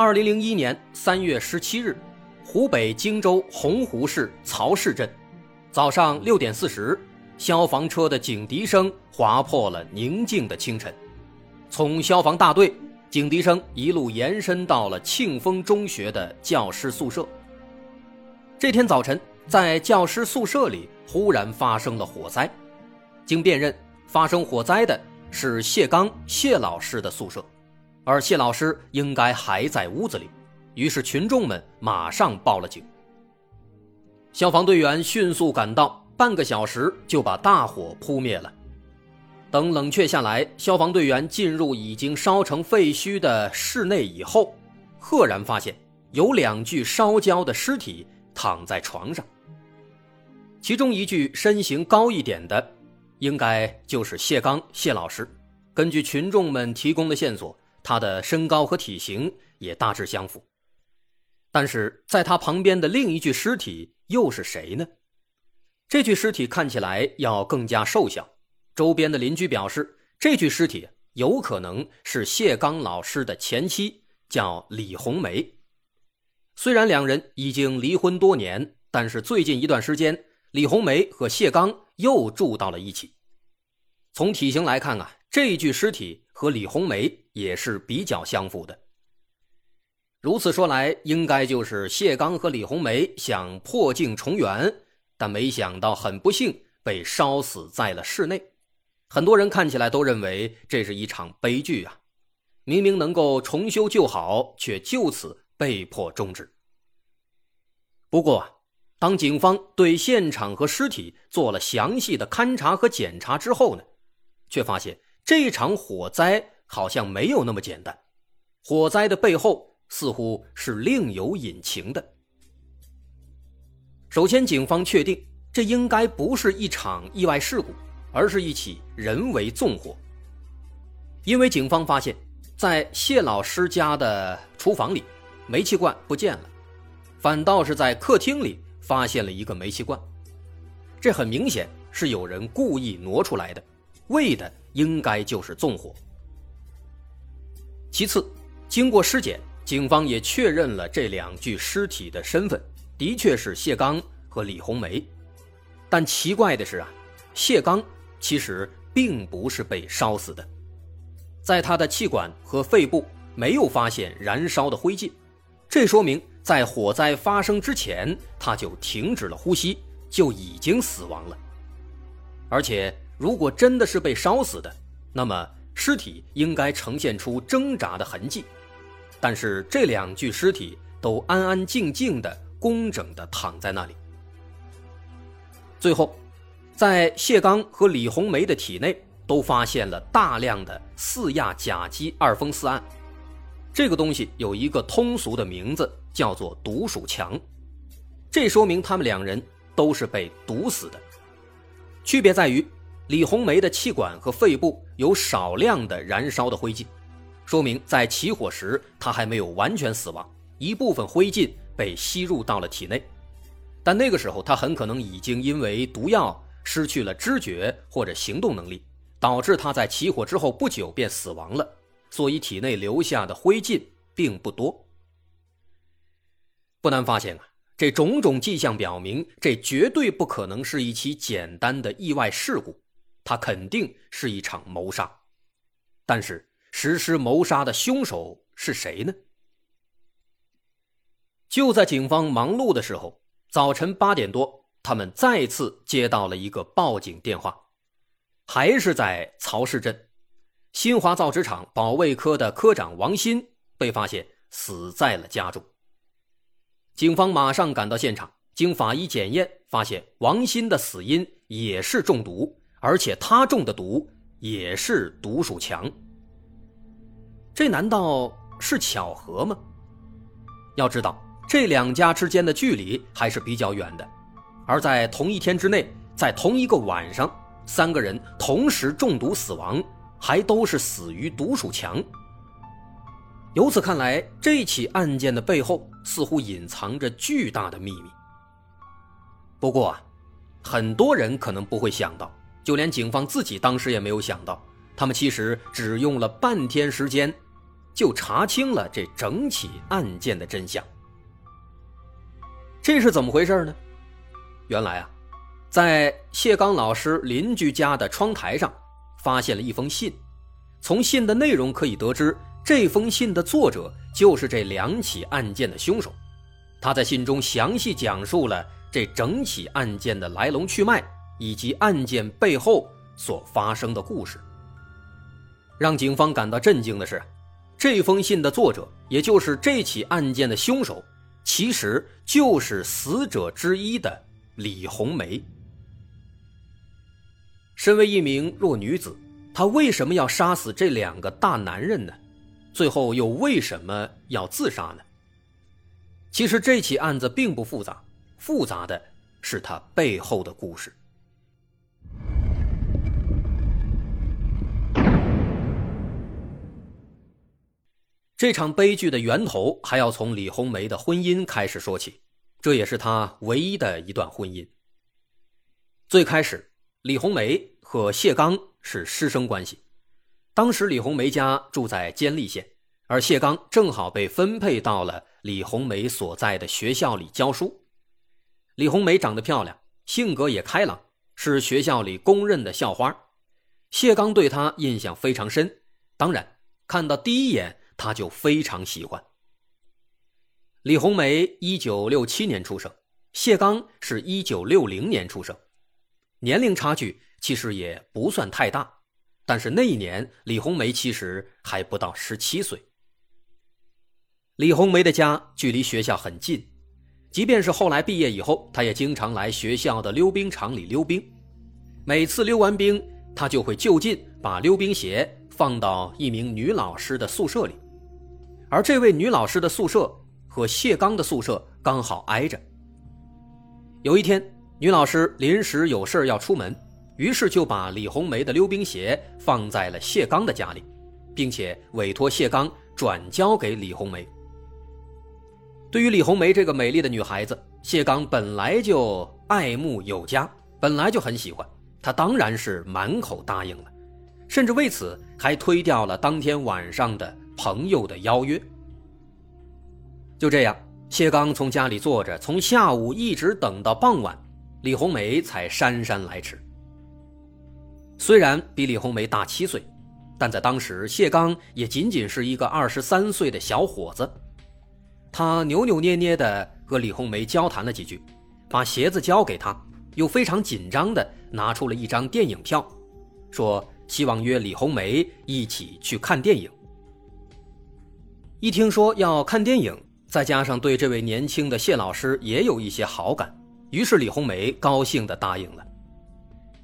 二零零一年三月十七日，湖北荆州洪湖市曹市镇，早上六点四十，消防车的警笛声划破了宁静的清晨。从消防大队，警笛声一路延伸到了庆丰中学的教师宿舍。这天早晨，在教师宿舍里忽然发生了火灾。经辨认，发生火灾的是谢刚谢老师的宿舍。而谢老师应该还在屋子里，于是群众们马上报了警。消防队员迅速赶到，半个小时就把大火扑灭了。等冷却下来，消防队员进入已经烧成废墟的室内以后，赫然发现有两具烧焦的尸体躺在床上。其中一具身形高一点的，应该就是谢刚谢老师。根据群众们提供的线索。他的身高和体型也大致相符，但是在他旁边的另一具尸体又是谁呢？这具尸体看起来要更加瘦小。周边的邻居表示，这具尸体有可能是谢刚老师的前妻，叫李红梅。虽然两人已经离婚多年，但是最近一段时间，李红梅和谢刚又住到了一起。从体型来看啊，这具尸体。和李红梅也是比较相符的。如此说来，应该就是谢刚和李红梅想破镜重圆，但没想到很不幸被烧死在了室内。很多人看起来都认为这是一场悲剧啊！明明能够重修旧好，却就此被迫终止。不过，当警方对现场和尸体做了详细的勘查和检查之后呢，却发现。这场火灾好像没有那么简单，火灾的背后似乎是另有隐情的。首先，警方确定这应该不是一场意外事故，而是一起人为纵火。因为警方发现，在谢老师家的厨房里，煤气罐不见了，反倒是在客厅里发现了一个煤气罐，这很明显是有人故意挪出来的，为的。应该就是纵火。其次，经过尸检，警方也确认了这两具尸体的身份，的确是谢刚和李红梅。但奇怪的是啊，谢刚其实并不是被烧死的，在他的气管和肺部没有发现燃烧的灰烬，这说明在火灾发生之前他就停止了呼吸，就已经死亡了，而且。如果真的是被烧死的，那么尸体应该呈现出挣扎的痕迹，但是这两具尸体都安安静静的、工整的躺在那里。最后，在谢刚和李红梅的体内都发现了大量的四亚甲基二峰四胺，这个东西有一个通俗的名字叫做毒鼠强，这说明他们两人都是被毒死的，区别在于。李红梅的气管和肺部有少量的燃烧的灰烬，说明在起火时她还没有完全死亡，一部分灰烬被吸入到了体内，但那个时候她很可能已经因为毒药失去了知觉或者行动能力，导致她在起火之后不久便死亡了，所以体内留下的灰烬并不多。不难发现啊，这种种迹象表明，这绝对不可能是一起简单的意外事故。他肯定是一场谋杀，但是实施谋杀的凶手是谁呢？就在警方忙碌的时候，早晨八点多，他们再次接到了一个报警电话，还是在曹市镇新华造纸厂保卫科的科长王鑫被发现死在了家中。警方马上赶到现场，经法医检验，发现王鑫的死因也是中毒。而且他中的毒也是毒鼠强，这难道是巧合吗？要知道，这两家之间的距离还是比较远的，而在同一天之内，在同一个晚上，三个人同时中毒死亡，还都是死于毒鼠强。由此看来，这起案件的背后似乎隐藏着巨大的秘密。不过啊，很多人可能不会想到，就连警方自己当时也没有想到，他们其实只用了半天时间，就查清了这整起案件的真相。这是怎么回事呢？原来啊，在谢刚老师邻居家的窗台上，发现了一封信，从信的内容可以得知。这封信的作者就是这两起案件的凶手，他在信中详细讲述了这整起案件的来龙去脉以及案件背后所发生的故事。让警方感到震惊的是，这封信的作者，也就是这起案件的凶手，其实就是死者之一的李红梅。身为一名弱女子，她为什么要杀死这两个大男人呢？最后又为什么要自杀呢？其实这起案子并不复杂，复杂的是他背后的故事。这场悲剧的源头还要从李红梅的婚姻开始说起，这也是她唯一的一段婚姻。最开始，李红梅和谢刚是师生关系。当时李红梅家住在监利县，而谢刚正好被分配到了李红梅所在的学校里教书。李红梅长得漂亮，性格也开朗，是学校里公认的校花。谢刚对她印象非常深，当然看到第一眼他就非常喜欢。李红梅一九六七年出生，谢刚是一九六零年出生，年龄差距其实也不算太大。但是那一年，李红梅其实还不到十七岁。李红梅的家距离学校很近，即便是后来毕业以后，她也经常来学校的溜冰场里溜冰。每次溜完冰，她就会就近把溜冰鞋放到一名女老师的宿舍里，而这位女老师的宿舍和谢刚的宿舍刚好挨着。有一天，女老师临时有事要出门。于是就把李红梅的溜冰鞋放在了谢刚的家里，并且委托谢刚转交给李红梅。对于李红梅这个美丽的女孩子，谢刚本来就爱慕有加，本来就很喜欢，他当然是满口答应了，甚至为此还推掉了当天晚上的朋友的邀约。就这样，谢刚从家里坐着，从下午一直等到傍晚，李红梅才姗姗来迟。虽然比李红梅大七岁，但在当时，谢刚也仅仅是一个二十三岁的小伙子。他扭扭捏捏地和李红梅交谈了几句，把鞋子交给他，又非常紧张地拿出了一张电影票，说希望约李红梅一起去看电影。一听说要看电影，再加上对这位年轻的谢老师也有一些好感，于是李红梅高兴地答应了。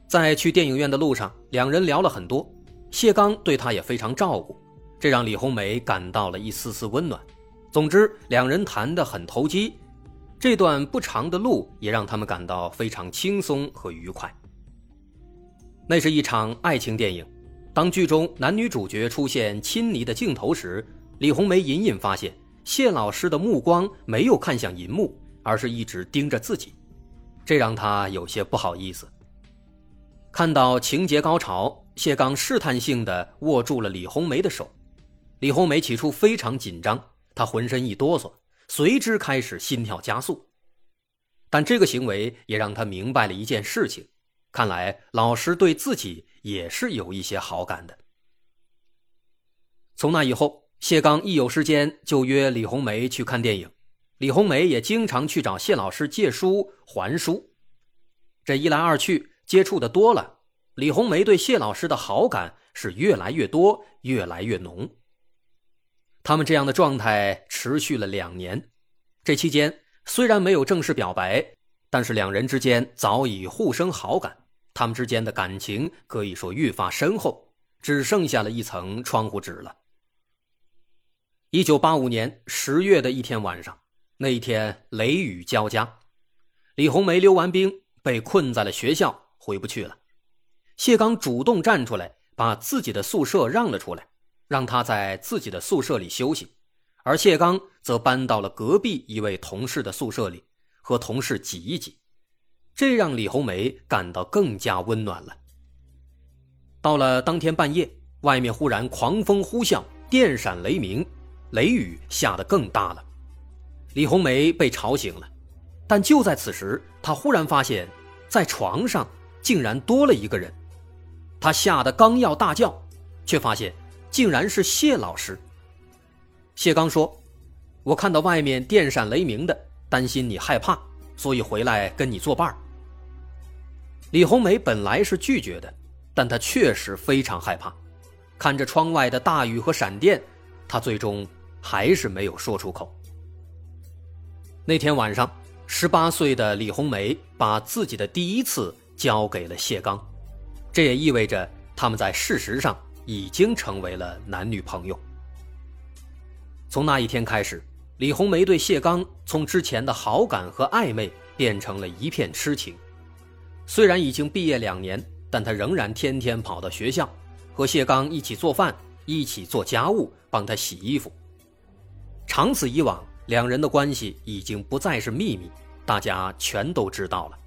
在去电影院的路上，两人聊了很多。谢刚对她也非常照顾，这让李红梅感到了一丝丝温暖。总之，两人谈得很投机。这段不长的路也让他们感到非常轻松和愉快。那是一场爱情电影，当剧中男女主角出现亲昵的镜头时，李红梅隐隐发现谢老师的目光没有看向银幕，而是一直盯着自己，这让她有些不好意思。看到情节高潮，谢刚试探性地握住了李红梅的手。李红梅起初非常紧张，她浑身一哆嗦，随之开始心跳加速。但这个行为也让她明白了一件事情：看来老师对自己也是有一些好感的。从那以后，谢刚一有时间就约李红梅去看电影，李红梅也经常去找谢老师借书还书。这一来二去。接触的多了，李红梅对谢老师的好感是越来越多，越来越浓。他们这样的状态持续了两年，这期间虽然没有正式表白，但是两人之间早已互生好感，他们之间的感情可以说愈发深厚，只剩下了一层窗户纸了。一九八五年十月的一天晚上，那一天雷雨交加，李红梅溜完冰，被困在了学校，回不去了。谢刚主动站出来，把自己的宿舍让了出来，让他在自己的宿舍里休息，而谢刚则搬到了隔壁一位同事的宿舍里，和同事挤一挤，这让李红梅感到更加温暖了。到了当天半夜，外面忽然狂风呼啸，电闪雷鸣，雷雨下得更大了。李红梅被吵醒了，但就在此时，她忽然发现，在床上竟然多了一个人。她吓得刚要大叫，却发现竟然是谢老师。谢刚说：“我看到外面电闪雷鸣的，担心你害怕，所以回来跟你作伴。”李红梅本来是拒绝的。但她确实非常害怕，看着窗外的大雨和闪电，他最终还是没有说出口。那天晚上，十八岁的李红梅把自己的第一次交给了谢刚，这也意味着他们在事实上已经成为了男女朋友。从那一天开始，李红梅对谢刚从之前的好感和暧昧变成了一片痴情。虽然已经毕业两年。但他仍然天天跑到学校，和谢刚一起做饭，一起做家务，帮他洗衣服。长此以往，两人的关系已经不再是秘密，大家全都知道了。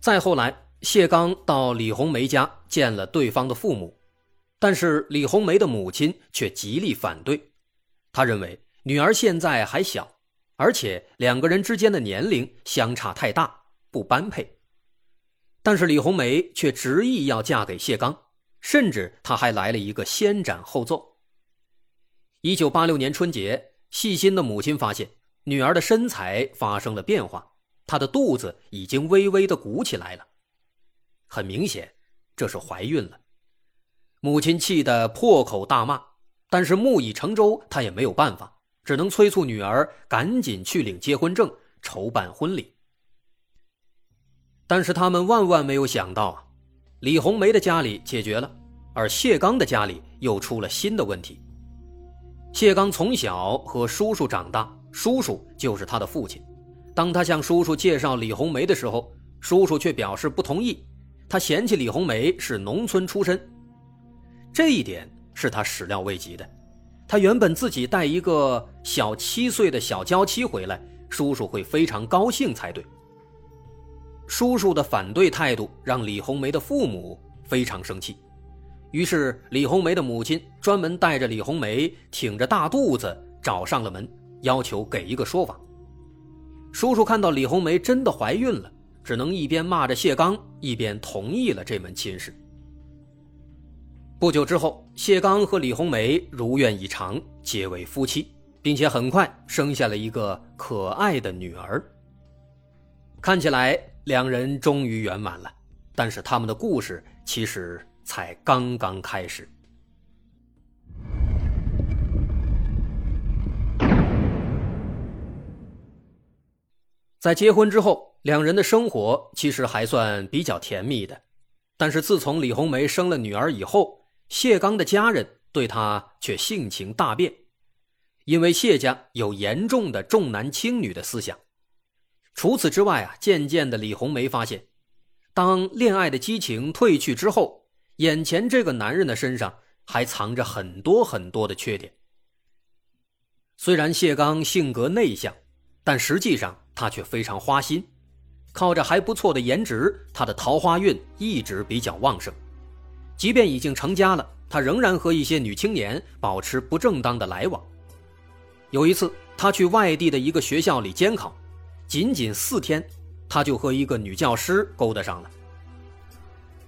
再后来，谢刚到李红梅家见了对方的父母，但是李红梅的母亲却极力反对，他认为女儿现在还小，而且两个人之间的年龄相差太大，不般配。但是李红梅却执意要嫁给谢刚，甚至他还来了一个先斩后奏。一九八六年春节，细心的母亲发现女儿的身材发生了变化，她的肚子已经微微的鼓起来了，很明显这是怀孕了。母亲气得破口大骂，但是木已成舟，她也没有办法，只能催促女儿赶紧去领结婚证，筹办婚礼。但是他们万万没有想到，李红梅的家里解决了，而谢刚的家里又出了新的问题。谢刚从小和叔叔长大，叔叔就是他的父亲。当他向叔叔介绍李红梅的时候，叔叔却表示不同意，他嫌弃李红梅是农村出身。这一点是他始料未及的。他原本自己带一个小七岁的小娇妻回来，叔叔会非常高兴才对。叔叔的反对态度让李红梅的父母非常生气，于是李红梅的母亲专门带着李红梅挺着大肚子找上了门，要求给一个说法。叔叔看到李红梅真的怀孕了，只能一边骂着谢刚，一边同意了这门亲事。不久之后，谢刚和李红梅如愿以偿结为夫妻，并且很快生下了一个可爱的女儿。看起来。两人终于圆满了，但是他们的故事其实才刚刚开始。在结婚之后，两人的生活其实还算比较甜蜜的，但是自从李红梅生了女儿以后，谢刚的家人对她却性情大变，因为谢家有严重的重男轻女的思想。除此之外啊，渐渐的，李红梅发现，当恋爱的激情褪去之后，眼前这个男人的身上还藏着很多很多的缺点。虽然谢刚性格内向，但实际上他却非常花心，靠着还不错的颜值，他的桃花运一直比较旺盛。即便已经成家了，他仍然和一些女青年保持不正当的来往。有一次，他去外地的一个学校里监考。仅仅四天，他就和一个女教师勾搭上了。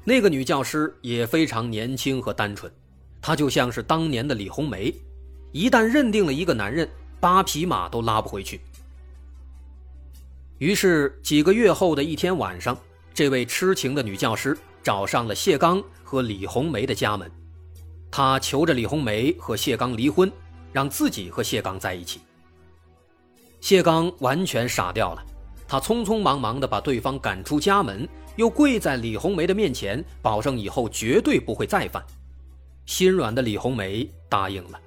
那个女教师也非常年轻和单纯，她就像是当年的李红梅，一旦认定了一个男人，八匹马都拉不回去。于是几个月后的一天晚上，这位痴情的女教师找上了谢刚和李红梅的家门，她求着李红梅和谢刚离婚，让自己和谢刚在一起。谢刚完全傻掉了，他匆匆忙忙地把对方赶出家门，又跪在李红梅的面前，保证以后绝对不会再犯。心软的李红梅答应了。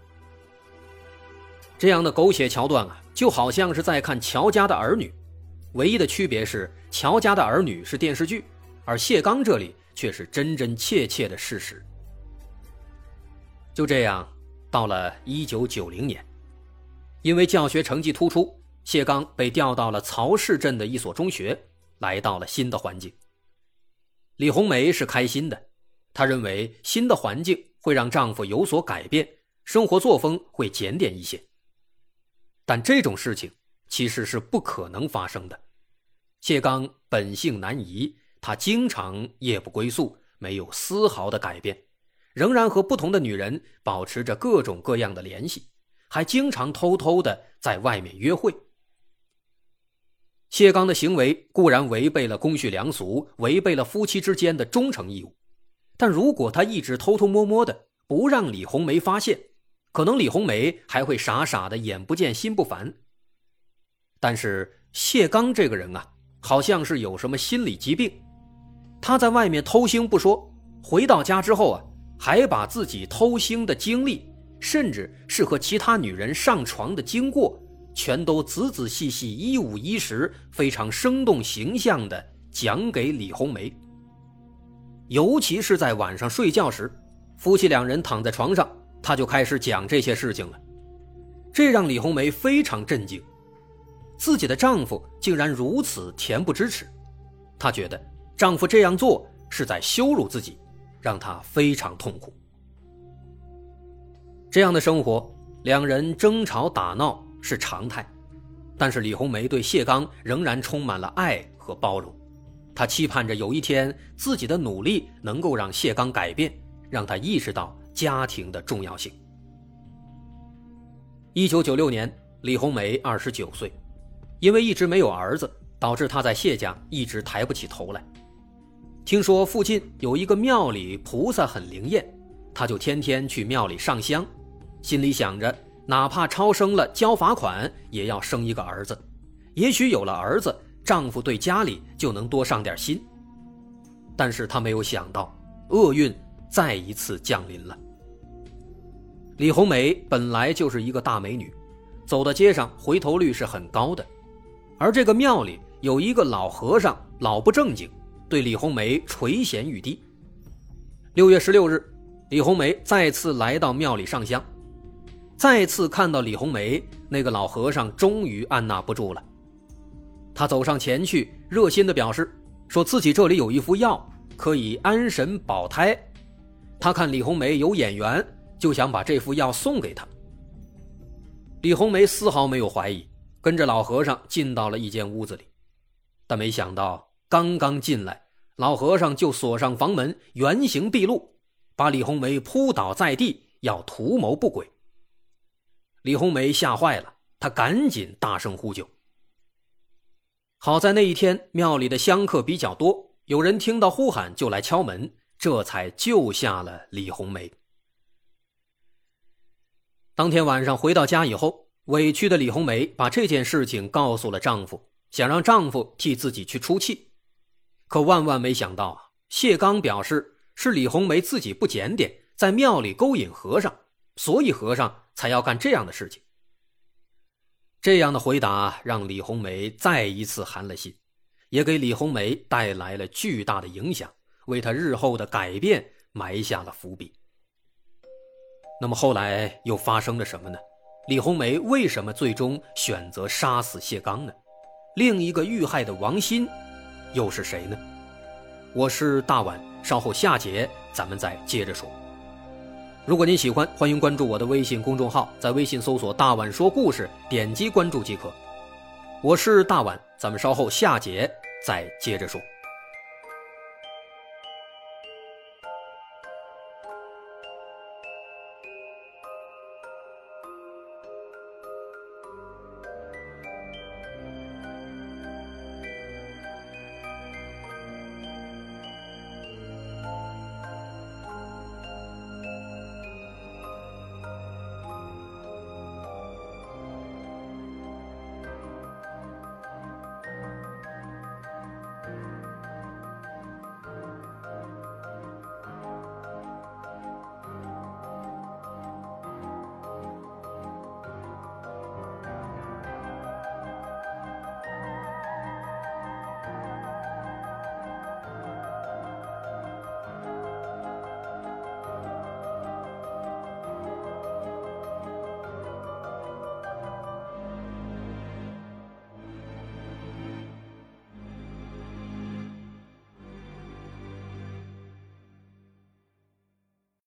这样的狗血桥段啊，就好像是在看乔家的儿女，唯一的区别是乔家的儿女是电视剧，而谢刚这里却是真真切切的事实。就这样，到了一九九零年，因为教学成绩突出，谢刚被调到了曹市镇的一所中学，来到了新的环境。李红梅是开心的，她认为新的环境会让丈夫有所改变，生活作风会检点一些。但这种事情其实是不可能发生的。谢刚本性难移，他经常夜不归宿，没有丝毫的改变。仍然和不同的女人保持着各种各样的联系，还经常偷偷的在外面约会。谢刚的行为固然违背了公序良俗，违背了夫妻之间的忠诚义务，但如果他一直偷偷摸摸的不让李红梅发现，可能李红梅还会傻傻的眼不见心不烦。但是谢刚这个人啊，好像是有什么心理疾病，他在外面偷腥不说，回到家之后啊。还把自己偷腥的经历，甚至是和其他女人上床的经过，全都仔仔细细、一五一十、非常生动形象的讲给李红梅。尤其是在晚上睡觉时，夫妻两人躺在床上，他就开始讲这些事情了。这让李红梅非常震惊，自己的丈夫竟然如此恬不知耻。她觉得丈夫这样做是在羞辱自己。让她非常痛苦。这样的生活，两人争吵打闹是常态，但是李红梅对谢刚仍然充满了爱和包容。她期盼着有一天自己的努力能够让谢刚改变，让他意识到家庭的重要性。一九九六年，李红梅二十九岁，因为一直没有儿子，导致她在谢家一直抬不起头来。听说附近有一个庙里菩萨很灵验，她就天天去庙里上香，心里想着，哪怕超生了交罚款，也要生一个儿子。也许有了儿子，丈夫对家里就能多上点心。但是她没有想到，厄运再一次降临了。李红梅本来就是一个大美女，走到街上回头率是很高的，而这个庙里有一个老和尚，老不正经。对李红梅垂涎欲滴。六月十六日，李红梅再次来到庙里上香，再次看到李红梅，那个老和尚终于按捺不住了。他走上前去，热心的表示，说自己这里有一副药，可以安神保胎。他看李红梅有眼缘，就想把这副药送给她。李红梅丝毫没有怀疑，跟着老和尚进到了一间屋子里，但没想到。刚刚进来，老和尚就锁上房门，原形毕露，把李红梅扑倒在地，要图谋不轨。李红梅吓坏了，她赶紧大声呼救。好在那一天庙里的香客比较多，有人听到呼喊就来敲门，这才救下了李红梅。当天晚上回到家以后，委屈的李红梅把这件事情告诉了丈夫，想让丈夫替自己去出气。可万万没想到啊！谢刚表示是李红梅自己不检点，在庙里勾引和尚，所以和尚才要干这样的事情。这样的回答让李红梅再一次寒了心，也给李红梅带来了巨大的影响，为她日后的改变埋下了伏笔。那么后来又发生了什么呢？李红梅为什么最终选择杀死谢刚呢？另一个遇害的王鑫。又是谁呢？我是大碗，稍后下节咱们再接着说。如果您喜欢，欢迎关注我的微信公众号，在微信搜索“大碗说故事”，点击关注即可。我是大碗，咱们稍后下节再接着说。